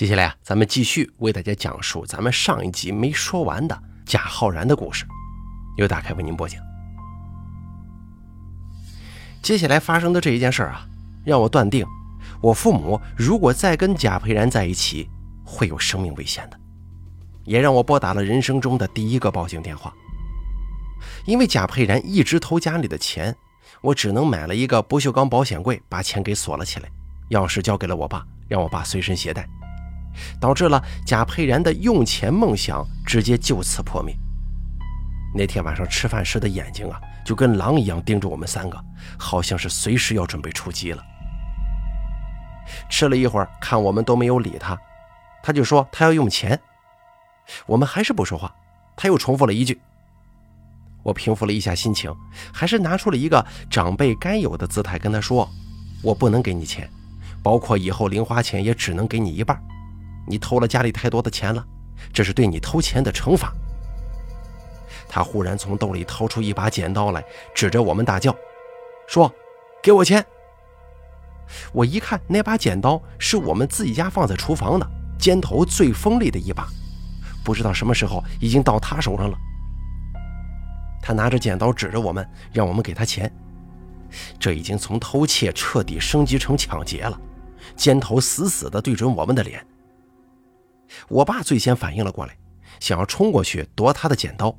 接下来啊，咱们继续为大家讲述咱们上一集没说完的贾浩然的故事，由大开为您播讲。接下来发生的这一件事啊，让我断定，我父母如果再跟贾培然在一起，会有生命危险的，也让我拨打了人生中的第一个报警电话。因为贾培然一直偷家里的钱，我只能买了一个不锈钢保险柜，把钱给锁了起来，钥匙交给了我爸，让我爸随身携带。导致了贾佩然的用钱梦想直接就此破灭。那天晚上吃饭时的眼睛啊，就跟狼一样盯着我们三个，好像是随时要准备出击了。吃了一会儿，看我们都没有理他，他就说他要用钱。我们还是不说话，他又重复了一句。我平复了一下心情，还是拿出了一个长辈该有的姿态跟他说：“我不能给你钱，包括以后零花钱也只能给你一半。”你偷了家里太多的钱了，这是对你偷钱的惩罚。他忽然从兜里掏出一把剪刀来，指着我们大叫：“说，给我钱！”我一看，那把剪刀是我们自己家放在厨房的，尖头最锋利的一把，不知道什么时候已经到他手上了。他拿着剪刀指着我们，让我们给他钱。这已经从偷窃彻底升级成抢劫了，尖头死死地对准我们的脸。我爸最先反应了过来，想要冲过去夺他的剪刀，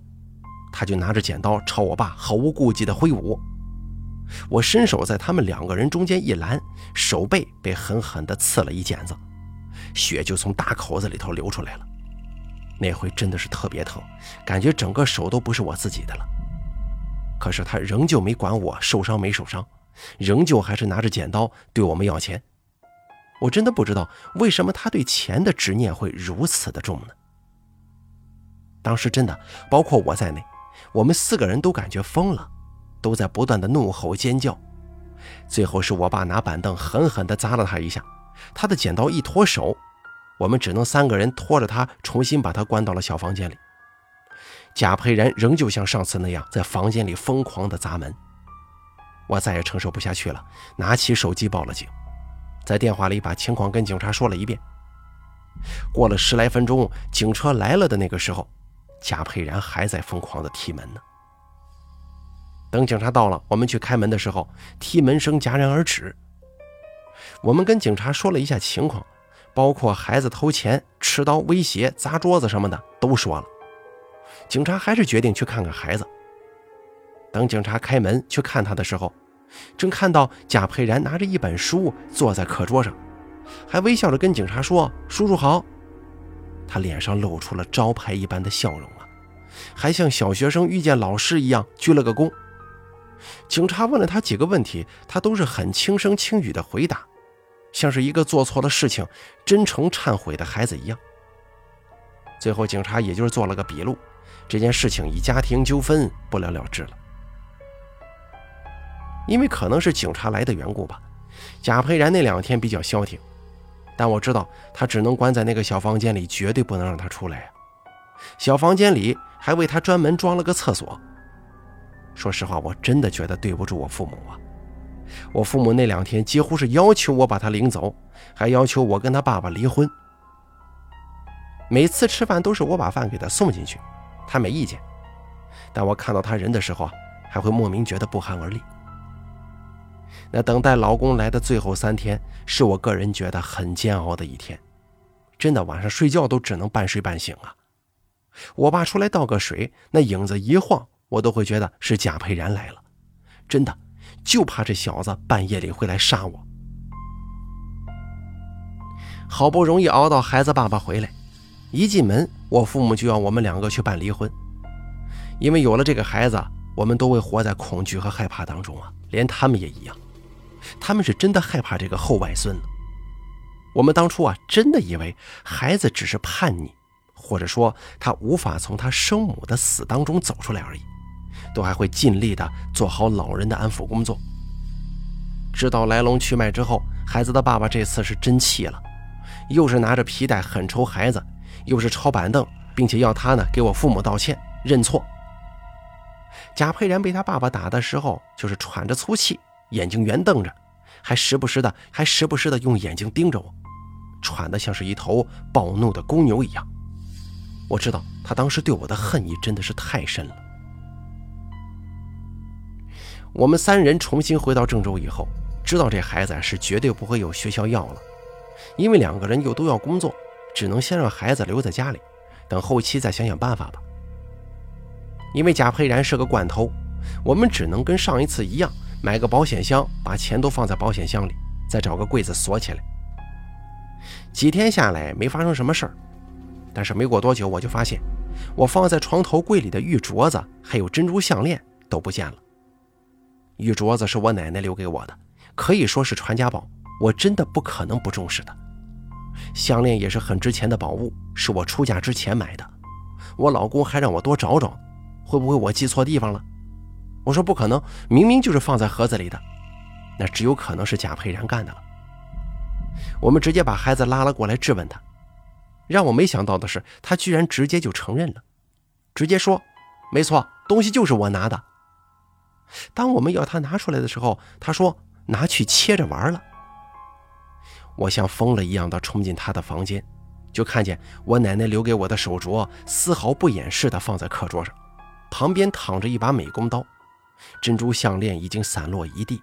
他就拿着剪刀朝我爸毫无顾忌地挥舞。我伸手在他们两个人中间一拦，手背被狠狠地刺了一剪子，血就从大口子里头流出来了。那回真的是特别疼，感觉整个手都不是我自己的了。可是他仍旧没管我受伤没受伤，仍旧还是拿着剪刀对我们要钱。我真的不知道为什么他对钱的执念会如此的重呢？当时真的，包括我在内，我们四个人都感觉疯了，都在不断的怒吼尖叫。最后是我爸拿板凳狠狠地砸了他一下，他的剪刀一脱手，我们只能三个人拖着他重新把他关到了小房间里。贾佩然仍旧像上次那样在房间里疯狂地砸门，我再也承受不下去了，拿起手机报了警。在电话里把情况跟警察说了一遍。过了十来分钟，警车来了的那个时候，贾佩然还在疯狂的踢门呢。等警察到了，我们去开门的时候，踢门声戛然而止。我们跟警察说了一下情况，包括孩子偷钱、持刀威胁、砸桌子什么的都说了。警察还是决定去看看孩子。等警察开门去看他的时候。正看到贾佩然拿着一本书坐在课桌上，还微笑着跟警察说：“叔叔好。”他脸上露出了招牌一般的笑容啊，还像小学生遇见老师一样鞠了个躬。警察问了他几个问题，他都是很轻声轻语的回答，像是一个做错了事情、真诚忏悔的孩子一样。最后，警察也就是做了个笔录，这件事情以家庭纠纷不了了之了。因为可能是警察来的缘故吧，贾培然那两天比较消停，但我知道他只能关在那个小房间里，绝对不能让他出来呀。小房间里还为他专门装了个厕所。说实话，我真的觉得对不住我父母啊。我父母那两天几乎是要求我把他领走，还要求我跟他爸爸离婚。每次吃饭都是我把饭给他送进去，他没意见，但我看到他人的时候啊，还会莫名觉得不寒而栗。那等待老公来的最后三天，是我个人觉得很煎熬的一天，真的晚上睡觉都只能半睡半醒啊。我爸出来倒个水，那影子一晃，我都会觉得是贾佩然来了，真的就怕这小子半夜里会来杀我。好不容易熬到孩子爸爸回来，一进门，我父母就要我们两个去办离婚，因为有了这个孩子，我们都会活在恐惧和害怕当中啊，连他们也一样。他们是真的害怕这个后外孙了。我们当初啊，真的以为孩子只是叛逆，或者说他无法从他生母的死当中走出来而已，都还会尽力的做好老人的安抚工作。知道来龙去脉之后，孩子的爸爸这次是真气了，又是拿着皮带狠抽孩子，又是抄板凳，并且要他呢给我父母道歉认错。贾佩然被他爸爸打的时候，就是喘着粗气。眼睛圆瞪着，还时不时的，还时不时的用眼睛盯着我，喘得像是一头暴怒的公牛一样。我知道他当时对我的恨意真的是太深了。我们三人重新回到郑州以后，知道这孩子是绝对不会有学校要了，因为两个人又都要工作，只能先让孩子留在家里，等后期再想想办法吧。因为贾佩然是个惯偷，我们只能跟上一次一样，买个保险箱，把钱都放在保险箱里，再找个柜子锁起来。几天下来没发生什么事儿，但是没过多久，我就发现我放在床头柜里的玉镯子还有珍珠项链都不见了。玉镯子是我奶奶留给我的，可以说是传家宝，我真的不可能不重视的。项链也是很值钱的宝物，是我出嫁之前买的。我老公还让我多找找，会不会我记错地方了？我说不可能，明明就是放在盒子里的，那只有可能是贾佩然干的了。我们直接把孩子拉了过来质问他，让我没想到的是，他居然直接就承认了，直接说：“没错，东西就是我拿的。”当我们要他拿出来的时候，他说：“拿去切着玩了。”我像疯了一样的冲进他的房间，就看见我奶奶留给我的手镯丝毫不掩饰的放在课桌上，旁边躺着一把美工刀，珍珠项链已经散落一地，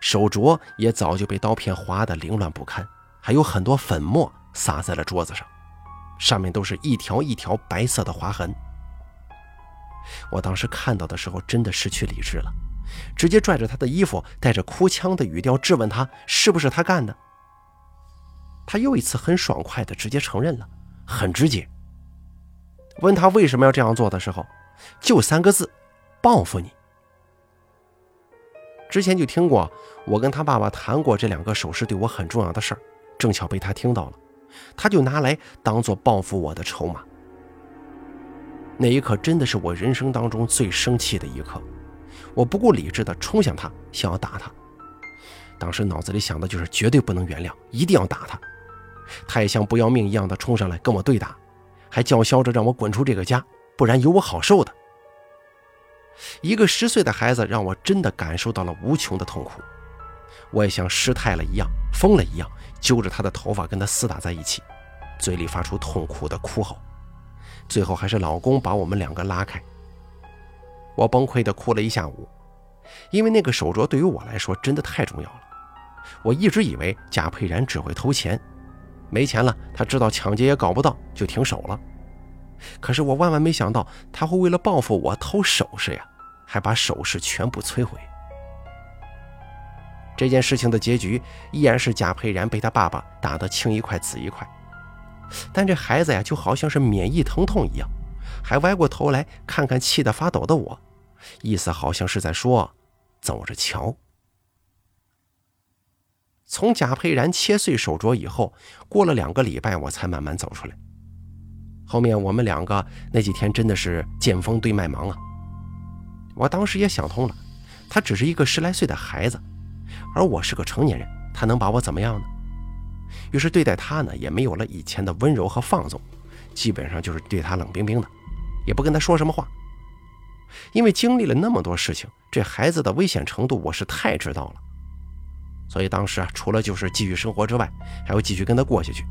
手镯也早就被刀片划得凌乱不堪，还有很多粉末洒在了桌子上，上面都是一条一条白色的划痕。我当时看到的时候，真的失去理智了，直接拽着他的衣服，带着哭腔的语调质问他是不是他干的。他又一次很爽快的直接承认了，很直接。问他为什么要这样做的时候，就三个字：报复你。之前就听过我跟他爸爸谈过这两个首饰对我很重要的事儿，正巧被他听到了，他就拿来当做报复我的筹码。那一刻真的是我人生当中最生气的一刻，我不顾理智的冲向他，想要打他。当时脑子里想的就是绝对不能原谅，一定要打他。他也像不要命一样的冲上来跟我对打，还叫嚣着让我滚出这个家，不然有我好受的。一个十岁的孩子让我真的感受到了无穷的痛苦，我也像失态了一样，疯了一样，揪着他的头发跟他厮打在一起，嘴里发出痛苦的哭吼。最后还是老公把我们两个拉开，我崩溃的哭了一下午，因为那个手镯对于我来说真的太重要了。我一直以为贾佩然只会偷钱，没钱了他知道抢劫也搞不到就停手了。可是我万万没想到他会为了报复我偷首饰呀，还把首饰全部摧毁。这件事情的结局依然是贾佩然被他爸爸打得青一块紫一块。但这孩子呀，就好像是免疫疼痛一样，还歪过头来看看气得发抖的我，意思好像是在说：“走着瞧。”从贾佩然切碎手镯以后，过了两个礼拜，我才慢慢走出来。后面我们两个那几天真的是见风对麦芒啊！我当时也想通了，他只是一个十来岁的孩子，而我是个成年人，他能把我怎么样呢？于是对待他呢，也没有了以前的温柔和放纵，基本上就是对他冷冰冰的，也不跟他说什么话。因为经历了那么多事情，这孩子的危险程度我是太知道了，所以当时啊，除了就是继续生活之外，还要继续跟他过下去。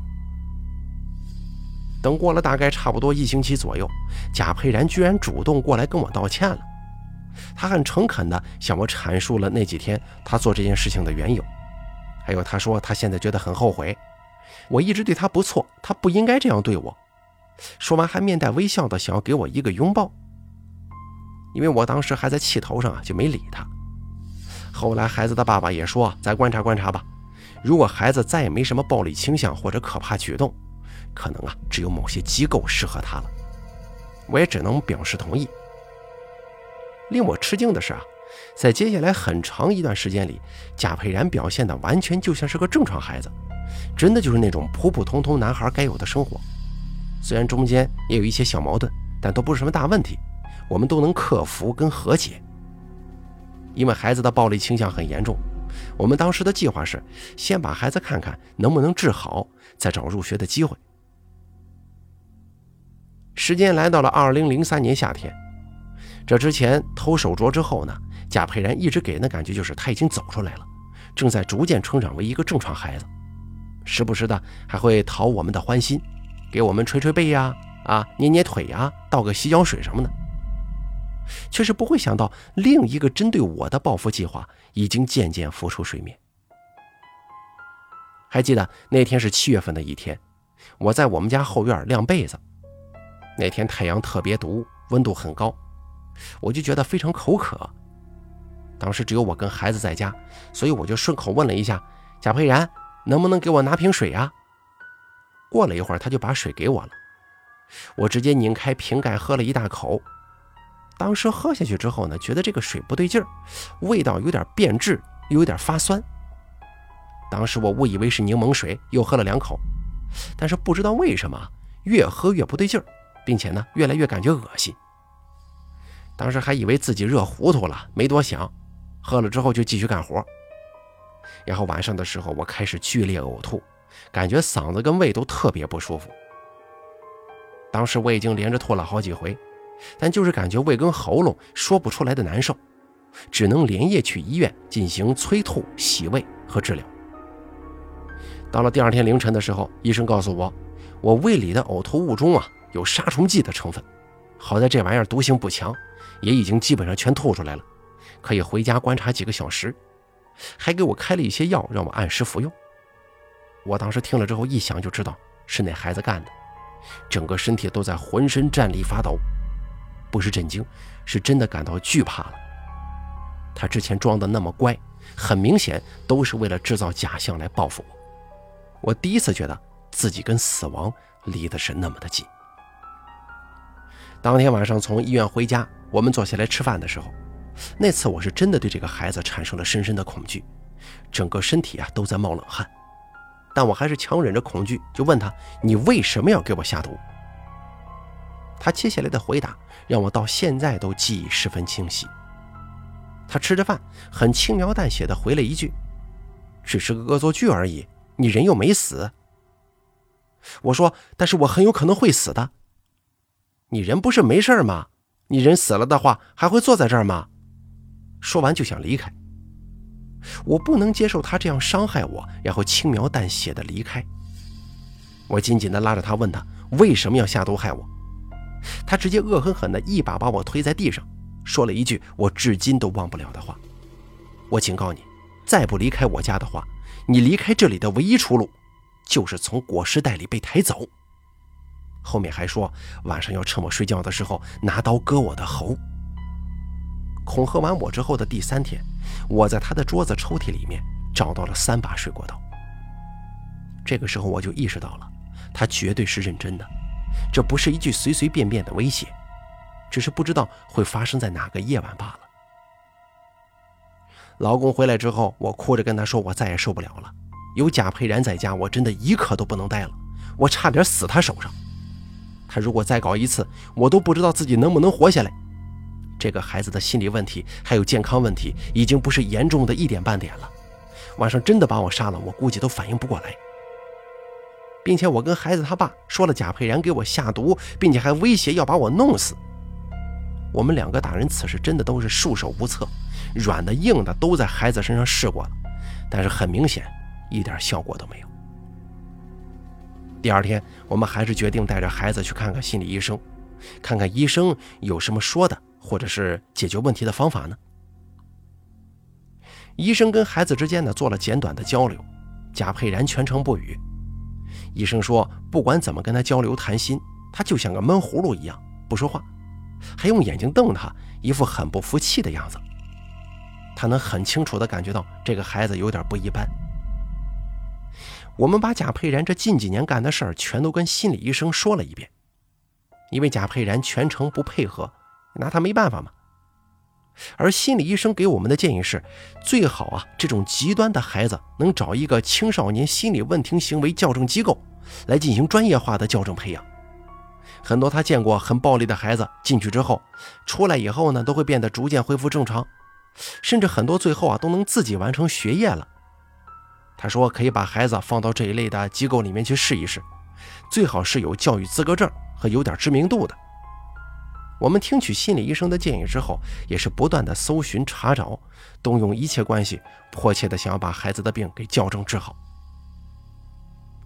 等过了大概差不多一星期左右，贾佩然居然主动过来跟我道歉了，他很诚恳地向我阐述了那几天他做这件事情的缘由。还有，他说他现在觉得很后悔，我一直对他不错，他不应该这样对我。说完，还面带微笑的想要给我一个拥抱。因为我当时还在气头上啊，就没理他。后来，孩子的爸爸也说，再观察观察吧。如果孩子再也没什么暴力倾向或者可怕举动，可能啊，只有某些机构适合他了。我也只能表示同意。令我吃惊的是啊。在接下来很长一段时间里，贾佩然表现的完全就像是个正常孩子，真的就是那种普普通通男孩该有的生活。虽然中间也有一些小矛盾，但都不是什么大问题，我们都能克服跟和解。因为孩子的暴力倾向很严重，我们当时的计划是先把孩子看看能不能治好，再找入学的机会。时间来到了二零零三年夏天，这之前偷手镯之后呢？贾佩然一直给人的感觉就是他已经走出来了，正在逐渐成长为一个正常孩子。时不时的还会讨我们的欢心，给我们捶捶背呀，啊，捏捏腿呀，倒个洗脚水什么的。却是不会想到，另一个针对我的报复计划已经渐渐浮出水面。还记得那天是七月份的一天，我在我们家后院晾被子。那天太阳特别毒，温度很高，我就觉得非常口渴。当时只有我跟孩子在家，所以我就顺口问了一下贾佩然：“能不能给我拿瓶水啊？”过了一会儿，他就把水给我了。我直接拧开瓶盖喝了一大口。当时喝下去之后呢，觉得这个水不对劲儿，味道有点变质，又有点发酸。当时我误以为是柠檬水，又喝了两口，但是不知道为什么越喝越不对劲儿，并且呢越来越感觉恶心。当时还以为自己热糊涂了，没多想，喝了之后就继续干活。然后晚上的时候，我开始剧烈呕吐，感觉嗓子跟胃都特别不舒服。当时我已经连着吐了好几回。但就是感觉胃跟喉咙说不出来的难受，只能连夜去医院进行催吐、洗胃和治疗。到了第二天凌晨的时候，医生告诉我，我胃里的呕吐物中啊有杀虫剂的成分。好在这玩意儿毒性不强，也已经基本上全吐出来了，可以回家观察几个小时，还给我开了一些药让我按时服用。我当时听了之后，一想就知道是那孩子干的，整个身体都在浑身战栗发抖。不是震惊，是真的感到惧怕了。他之前装的那么乖，很明显都是为了制造假象来报复我。我第一次觉得自己跟死亡离的是那么的近。当天晚上从医院回家，我们坐下来吃饭的时候，那次我是真的对这个孩子产生了深深的恐惧，整个身体啊都在冒冷汗。但我还是强忍着恐惧，就问他：“你为什么要给我下毒？”他接下来的回答让我到现在都记忆十分清晰。他吃着饭，很轻描淡写的回了一句：“只是个恶作剧而已，你人又没死。”我说：“但是我很有可能会死的。”你人不是没事吗？你人死了的话，还会坐在这儿吗？说完就想离开。我不能接受他这样伤害我，然后轻描淡写的离开。我紧紧的拉着他，问他为什么要下毒害我。他直接恶狠狠的一把把我推在地上，说了一句我至今都忘不了的话：“我警告你，再不离开我家的话，你离开这里的唯一出路，就是从裹尸袋里被抬走。”后面还说晚上要趁我睡觉的时候拿刀割我的喉。恐吓完我之后的第三天，我在他的桌子抽屉里面找到了三把水果刀。这个时候我就意识到了，他绝对是认真的。这不是一句随随便便的威胁，只是不知道会发生在哪个夜晚罢了。老公回来之后，我哭着跟他说：“我再也受不了了，有贾佩然在家，我真的一刻都不能待了，我差点死他手上。他如果再搞一次，我都不知道自己能不能活下来。这个孩子的心理问题还有健康问题，已经不是严重的一点半点了。晚上真的把我杀了，我估计都反应不过来。”并且我跟孩子他爸说了贾佩然给我下毒，并且还威胁要把我弄死。我们两个大人此时真的都是束手无策，软的硬的都在孩子身上试过了，但是很明显一点效果都没有。第二天，我们还是决定带着孩子去看看心理医生，看看医生有什么说的，或者是解决问题的方法呢？医生跟孩子之间呢做了简短的交流，贾佩然全程不语。医生说，不管怎么跟他交流谈心，他就像个闷葫芦一样不说话，还用眼睛瞪他，一副很不服气的样子。他能很清楚地感觉到这个孩子有点不一般。我们把贾佩然这近几年干的事儿全都跟心理医生说了一遍，因为贾佩然全程不配合，拿他没办法嘛。而心理医生给我们的建议是，最好啊，这种极端的孩子能找一个青少年心理问题行为矫正机构来进行专业化的矫正培养。很多他见过很暴力的孩子进去之后，出来以后呢，都会变得逐渐恢复正常，甚至很多最后啊都能自己完成学业了。他说可以把孩子放到这一类的机构里面去试一试，最好是有教育资格证和有点知名度的。我们听取心理医生的建议之后，也是不断的搜寻查找，动用一切关系，迫切的想要把孩子的病给校正治好。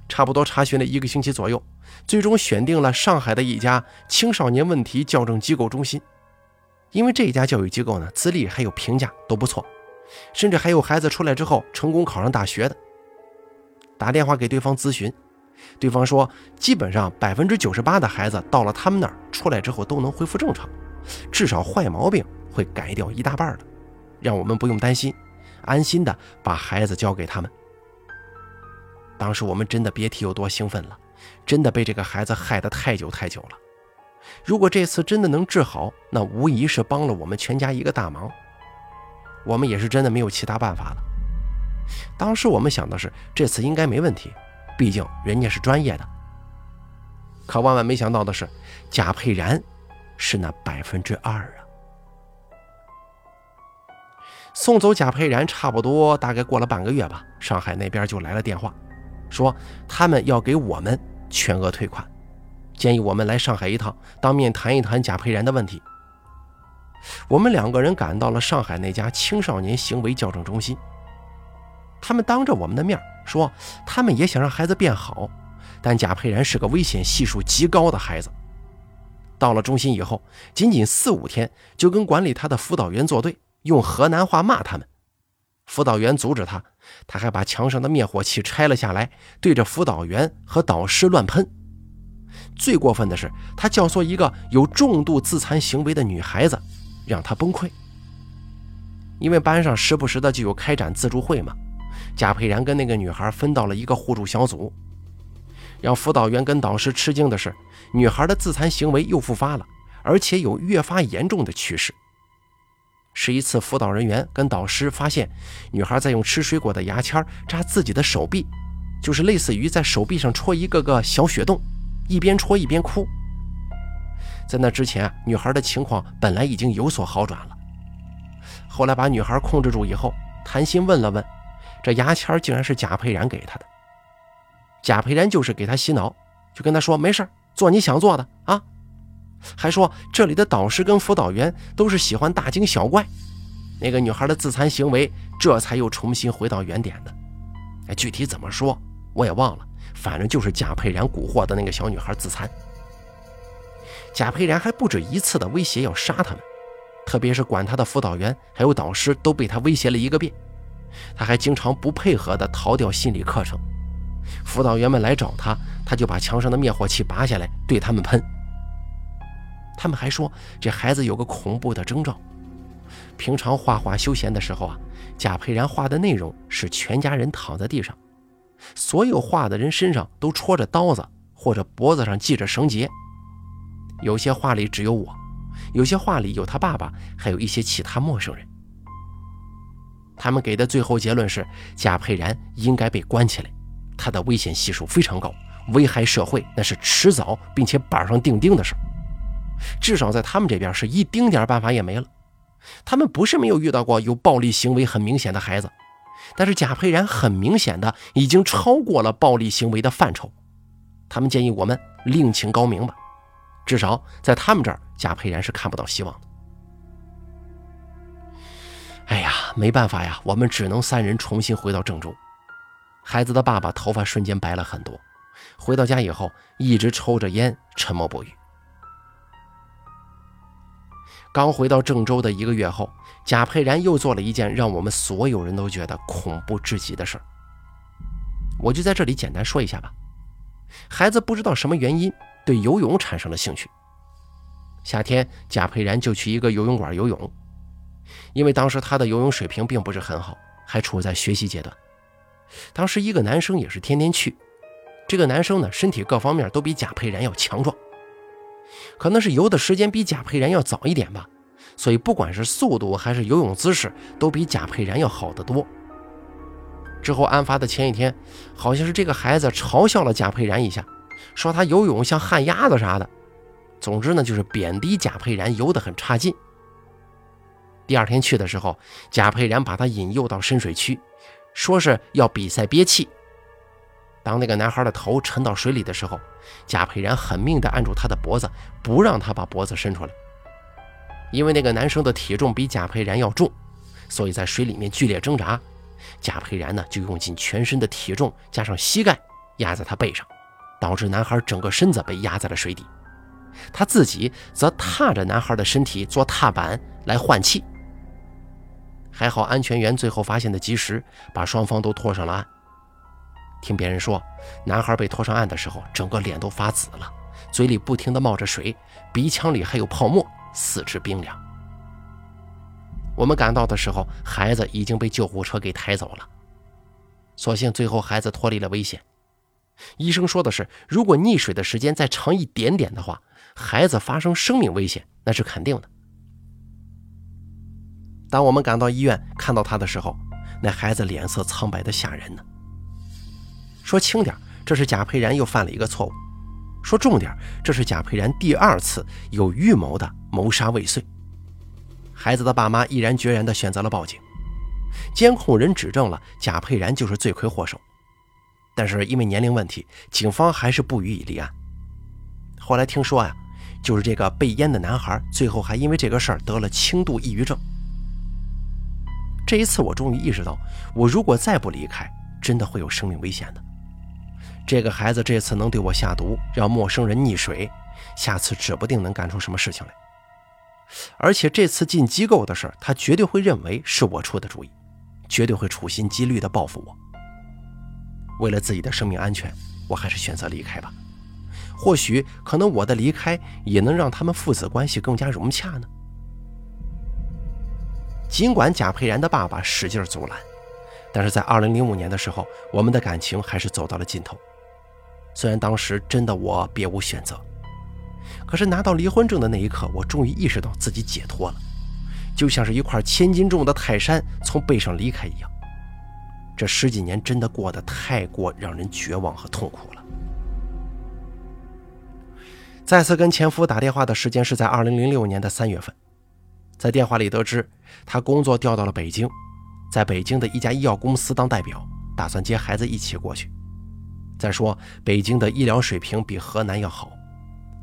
差不多查询了一个星期左右，最终选定了上海的一家青少年问题校正机构中心。因为这家教育机构呢，资历还有评价都不错，甚至还有孩子出来之后成功考上大学的。打电话给对方咨询，对方说，基本上百分之九十八的孩子到了他们那儿出来之后都能恢复正常，至少坏毛病会改掉一大半的，让我们不用担心，安心的把孩子交给他们。当时我们真的别提有多兴奋了，真的被这个孩子害得太久太久了。如果这次真的能治好，那无疑是帮了我们全家一个大忙。我们也是真的没有其他办法了。当时我们想的是，这次应该没问题，毕竟人家是专业的。可万万没想到的是，贾佩然是那百分之二啊！送走贾佩然，差不多大概过了半个月吧，上海那边就来了电话。说他们要给我们全额退款，建议我们来上海一趟，当面谈一谈贾佩然的问题。我们两个人赶到了上海那家青少年行为矫正中心，他们当着我们的面说，他们也想让孩子变好，但贾佩然是个危险系数极高的孩子。到了中心以后，仅仅四五天就跟管理他的辅导员作对，用河南话骂他们。辅导员阻止他，他还把墙上的灭火器拆了下来，对着辅导员和导师乱喷。最过分的是，他教唆一个有重度自残行为的女孩子，让他崩溃。因为班上时不时的就有开展自助会嘛，贾佩然跟那个女孩分到了一个互助小组。让辅导员跟导师吃惊的是，女孩的自残行为又复发了，而且有越发严重的趋势。是一次，辅导人员跟导师发现女孩在用吃水果的牙签扎自己的手臂，就是类似于在手臂上戳一个个小血洞，一边戳一边哭。在那之前，女孩的情况本来已经有所好转了。后来把女孩控制住以后，谈心问了问，这牙签竟然是贾佩然给她的。贾佩然就是给她洗脑，就跟她说：“没事做你想做的啊。”还说这里的导师跟辅导员都是喜欢大惊小怪，那个女孩的自残行为这才又重新回到原点的。哎，具体怎么说我也忘了，反正就是贾佩然蛊惑的那个小女孩自残。贾佩然还不止一次的威胁要杀他们，特别是管他的辅导员还有导师都被他威胁了一个遍。他还经常不配合的逃掉心理课程，辅导员们来找他，他就把墙上的灭火器拔下来对他们喷。他们还说，这孩子有个恐怖的征兆。平常画画休闲的时候啊，贾佩然画的内容是全家人躺在地上，所有画的人身上都戳着刀子，或者脖子上系着绳结。有些话里只有我，有些话里有他爸爸，还有一些其他陌生人。他们给的最后结论是，贾佩然应该被关起来，他的危险系数非常高，危害社会那是迟早并且板上钉钉的事。至少在他们这边是一丁点办法也没了。他们不是没有遇到过有暴力行为很明显的孩子，但是贾佩然很明显的已经超过了暴力行为的范畴。他们建议我们另请高明吧，至少在他们这儿，贾佩然是看不到希望的。哎呀，没办法呀，我们只能三人重新回到郑州。孩子的爸爸头发瞬间白了很多，回到家以后一直抽着烟，沉默不语。刚回到郑州的一个月后，贾佩然又做了一件让我们所有人都觉得恐怖至极的事儿。我就在这里简单说一下吧。孩子不知道什么原因对游泳产生了兴趣。夏天，贾佩然就去一个游泳馆游泳，因为当时他的游泳水平并不是很好，还处在学习阶段。当时一个男生也是天天去，这个男生呢，身体各方面都比贾佩然要强壮。可能是游的时间比贾佩然要早一点吧，所以不管是速度还是游泳姿势，都比贾佩然要好得多。之后案发的前一天，好像是这个孩子嘲笑了贾佩然一下，说他游泳像旱鸭子啥的。总之呢，就是贬低贾佩然游得很差劲。第二天去的时候，贾佩然把他引诱到深水区，说是要比赛憋气。当那个男孩的头沉到水里的时候，贾佩然狠命地按住他的脖子，不让他把脖子伸出来。因为那个男生的体重比贾佩然要重，所以在水里面剧烈挣扎。贾佩然呢，就用尽全身的体重加上膝盖，压在他背上，导致男孩整个身子被压在了水底。他自己则踏着男孩的身体做踏板来换气。还好安全员最后发现的及时，把双方都拖上了岸。听别人说，男孩被拖上岸的时候，整个脸都发紫了，嘴里不停地冒着水，鼻腔里还有泡沫，四肢冰凉。我们赶到的时候，孩子已经被救护车给抬走了。所幸最后孩子脱离了危险。医生说的是，如果溺水的时间再长一点点的话，孩子发生生命危险那是肯定的。当我们赶到医院看到他的时候，那孩子脸色苍白的吓人呢。说轻点，这是贾佩然又犯了一个错误；说重点，这是贾佩然第二次有预谋的谋杀未遂。孩子的爸妈毅然决然地选择了报警，监控人指证了贾佩然就是罪魁祸首，但是因为年龄问题，警方还是不予以立案。后来听说呀，就是这个被淹的男孩，最后还因为这个事儿得了轻度抑郁症。这一次，我终于意识到，我如果再不离开，真的会有生命危险的。这个孩子这次能对我下毒，让陌生人溺水，下次指不定能干出什么事情来。而且这次进机构的事他绝对会认为是我出的主意，绝对会处心积虑地报复我。为了自己的生命安全，我还是选择离开吧。或许，可能我的离开也能让他们父子关系更加融洽呢。尽管贾佩然的爸爸使劲阻拦，但是在2005年的时候，我们的感情还是走到了尽头。虽然当时真的我别无选择，可是拿到离婚证的那一刻，我终于意识到自己解脱了，就像是一块千斤重的泰山从背上离开一样。这十几年真的过得太过让人绝望和痛苦了。再次跟前夫打电话的时间是在2006年的三月份。在电话里得知，他工作调到了北京，在北京的一家医药公司当代表，打算接孩子一起过去。再说，北京的医疗水平比河南要好，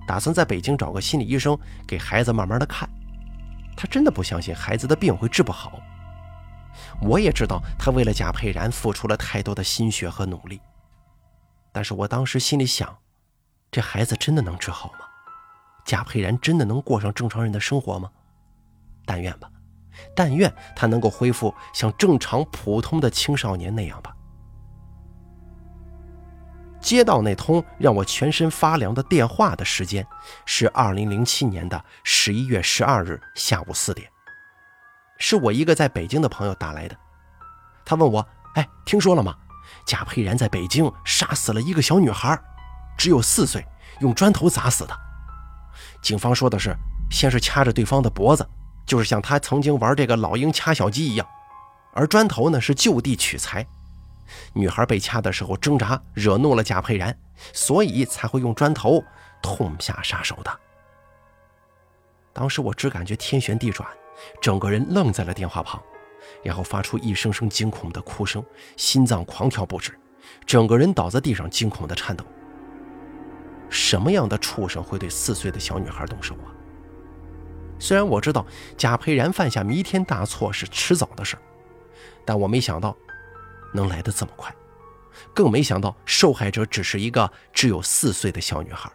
打算在北京找个心理医生给孩子慢慢的看。他真的不相信孩子的病会治不好。我也知道他为了贾佩然付出了太多的心血和努力，但是我当时心里想，这孩子真的能治好吗？贾佩然真的能过上正常人的生活吗？但愿吧，但愿他能够恢复像正常普通的青少年那样吧。接到那通让我全身发凉的电话的时间是二零零七年的十一月十二日下午四点，是我一个在北京的朋友打来的。他问我：“哎，听说了吗？贾佩然在北京杀死了一个小女孩，只有四岁，用砖头砸死的。警方说的是，先是掐着对方的脖子。”就是像他曾经玩这个老鹰掐小鸡一样，而砖头呢是就地取材。女孩被掐的时候挣扎，惹怒了贾佩然，所以才会用砖头痛下杀手的。当时我只感觉天旋地转，整个人愣在了电话旁，然后发出一声声惊恐的哭声，心脏狂跳不止，整个人倒在地上惊恐的颤抖。什么样的畜生会对四岁的小女孩动手啊？虽然我知道贾佩然犯下弥天大错是迟早的事但我没想到能来得这么快，更没想到受害者只是一个只有四岁的小女孩。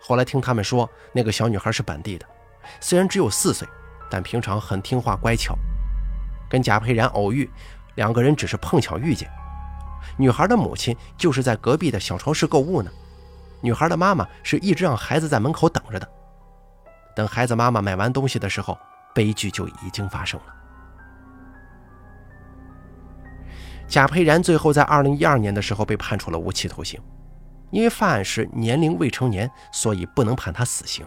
后来听他们说，那个小女孩是本地的，虽然只有四岁，但平常很听话乖巧。跟贾佩然偶遇，两个人只是碰巧遇见。女孩的母亲就是在隔壁的小超市购物呢，女孩的妈妈是一直让孩子在门口等着的。等孩子妈妈买完东西的时候，悲剧就已经发生了。贾佩然最后在二零一二年的时候被判处了无期徒刑，因为犯案时年龄未成年，所以不能判他死刑。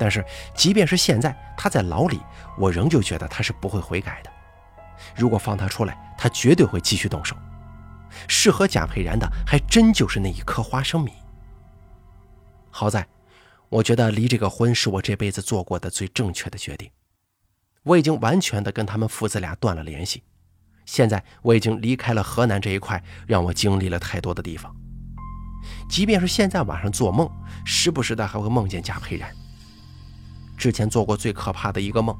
但是即便是现在他在牢里，我仍旧觉得他是不会悔改的。如果放他出来，他绝对会继续动手。适合贾佩然的，还真就是那一颗花生米。好在。我觉得离这个婚是我这辈子做过的最正确的决定。我已经完全的跟他们父子俩断了联系。现在我已经离开了河南这一块让我经历了太多的地方。即便是现在晚上做梦，时不时的还会梦见贾佩然。之前做过最可怕的一个梦，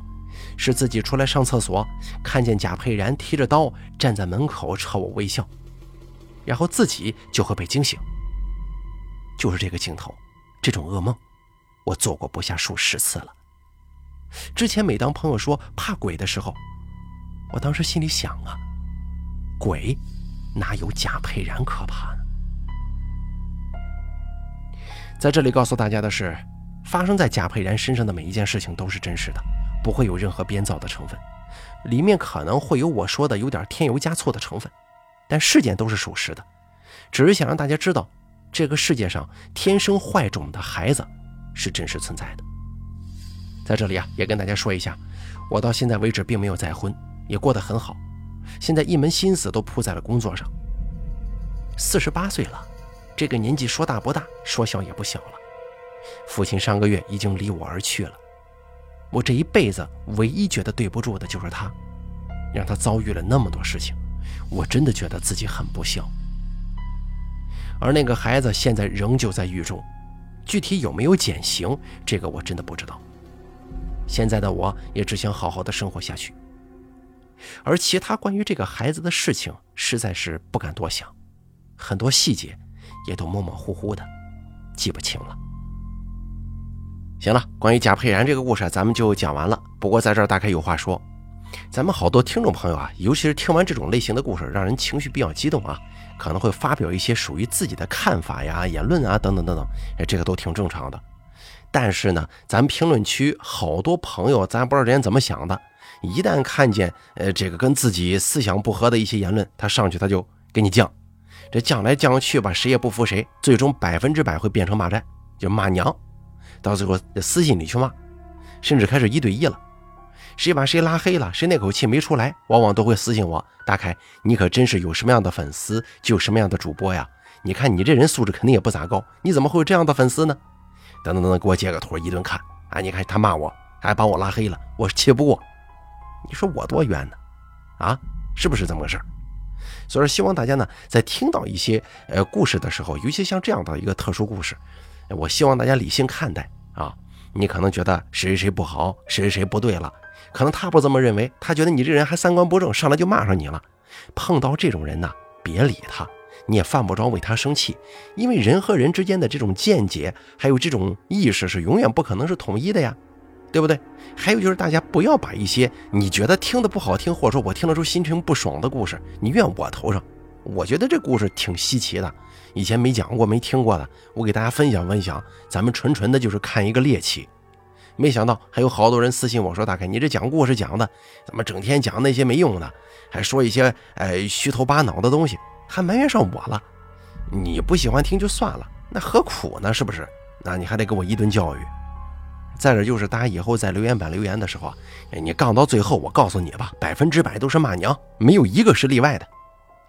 是自己出来上厕所，看见贾佩然提着刀站在门口朝我微笑。然后自己就会被惊醒。就是这个镜头，这种噩梦，我做过不下数十次了。之前每当朋友说怕鬼的时候，我当时心里想啊，鬼哪有贾佩然可怕呢？在这里告诉大家的是，发生在贾佩然身上的每一件事情都是真实的，不会有任何编造的成分。里面可能会有我说的有点添油加醋的成分，但事件都是属实的。只是想让大家知道，这个世界上天生坏种的孩子是真实存在的。在这里啊，也跟大家说一下，我到现在为止并没有再婚，也过得很好。现在一门心思都扑在了工作上。四十八岁了，这个年纪说大不大，说小也不小了。父亲上个月已经离我而去了。我这一辈子唯一觉得对不住的就是他，让他遭遇了那么多事情，我真的觉得自己很不孝。而那个孩子现在仍旧在狱中，具体有没有减刑，这个我真的不知道。现在的我也只想好好的生活下去，而其他关于这个孩子的事情，实在是不敢多想，很多细节也都模模糊糊的，记不清了。行了，关于贾佩然这个故事，咱们就讲完了。不过在这儿大概有话说，咱们好多听众朋友啊，尤其是听完这种类型的故事，让人情绪比较激动啊，可能会发表一些属于自己的看法呀、言论啊等等等等，哎，这个都挺正常的。但是呢，咱评论区好多朋友，咱不知道人家怎么想的，一旦看见呃这个跟自己思想不合的一些言论，他上去他就给你犟，这犟来犟去吧，谁也不服谁，最终百分之百会变成骂战，就骂娘。到最后私信里去骂，甚至开始一对一了。谁把谁拉黑了，谁那口气没出来，往往都会私信我：“大凯，你可真是有什么样的粉丝就有什么样的主播呀！你看你这人素质肯定也不咋高，你怎么会有这样的粉丝呢？”等等等等，给我截个图，一顿看啊！你看他骂我，还把我拉黑了，我气不过。你说我多冤呢？啊，是不是这么回事？所以说，希望大家呢，在听到一些呃故事的时候，尤其像这样的一个特殊故事。我希望大家理性看待啊！你可能觉得谁谁谁不好，谁谁谁不对了，可能他不这么认为，他觉得你这人还三观不正，上来就骂上你了。碰到这种人呢，别理他，你也犯不着为他生气，因为人和人之间的这种见解还有这种意识是永远不可能是统一的呀，对不对？还有就是大家不要把一些你觉得听的不好听，或者说我听得出心情不爽的故事，你怨我头上。我觉得这故事挺稀奇的。以前没讲过、没听过的，我给大家分享分享。咱们纯纯的就是看一个猎奇，没想到还有好多人私信我说：“大概你这讲故事讲的，怎么整天讲那些没用的，还说一些哎虚头巴脑的东西，还埋怨上我了。你不喜欢听就算了，那何苦呢？是不是？那你还得给我一顿教育。再者就是，大家以后在留言板留言的时候，你杠到最后，我告诉你吧，百分之百都是骂娘，没有一个是例外的。”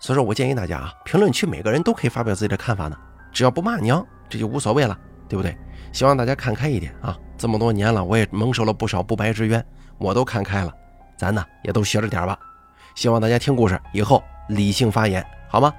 所以说我建议大家啊，评论区每个人都可以发表自己的看法呢，只要不骂娘，这就无所谓了，对不对？希望大家看开一点啊！这么多年了，我也蒙受了不少不白之冤，我都看开了，咱呢也都学着点吧。希望大家听故事以后理性发言，好吗？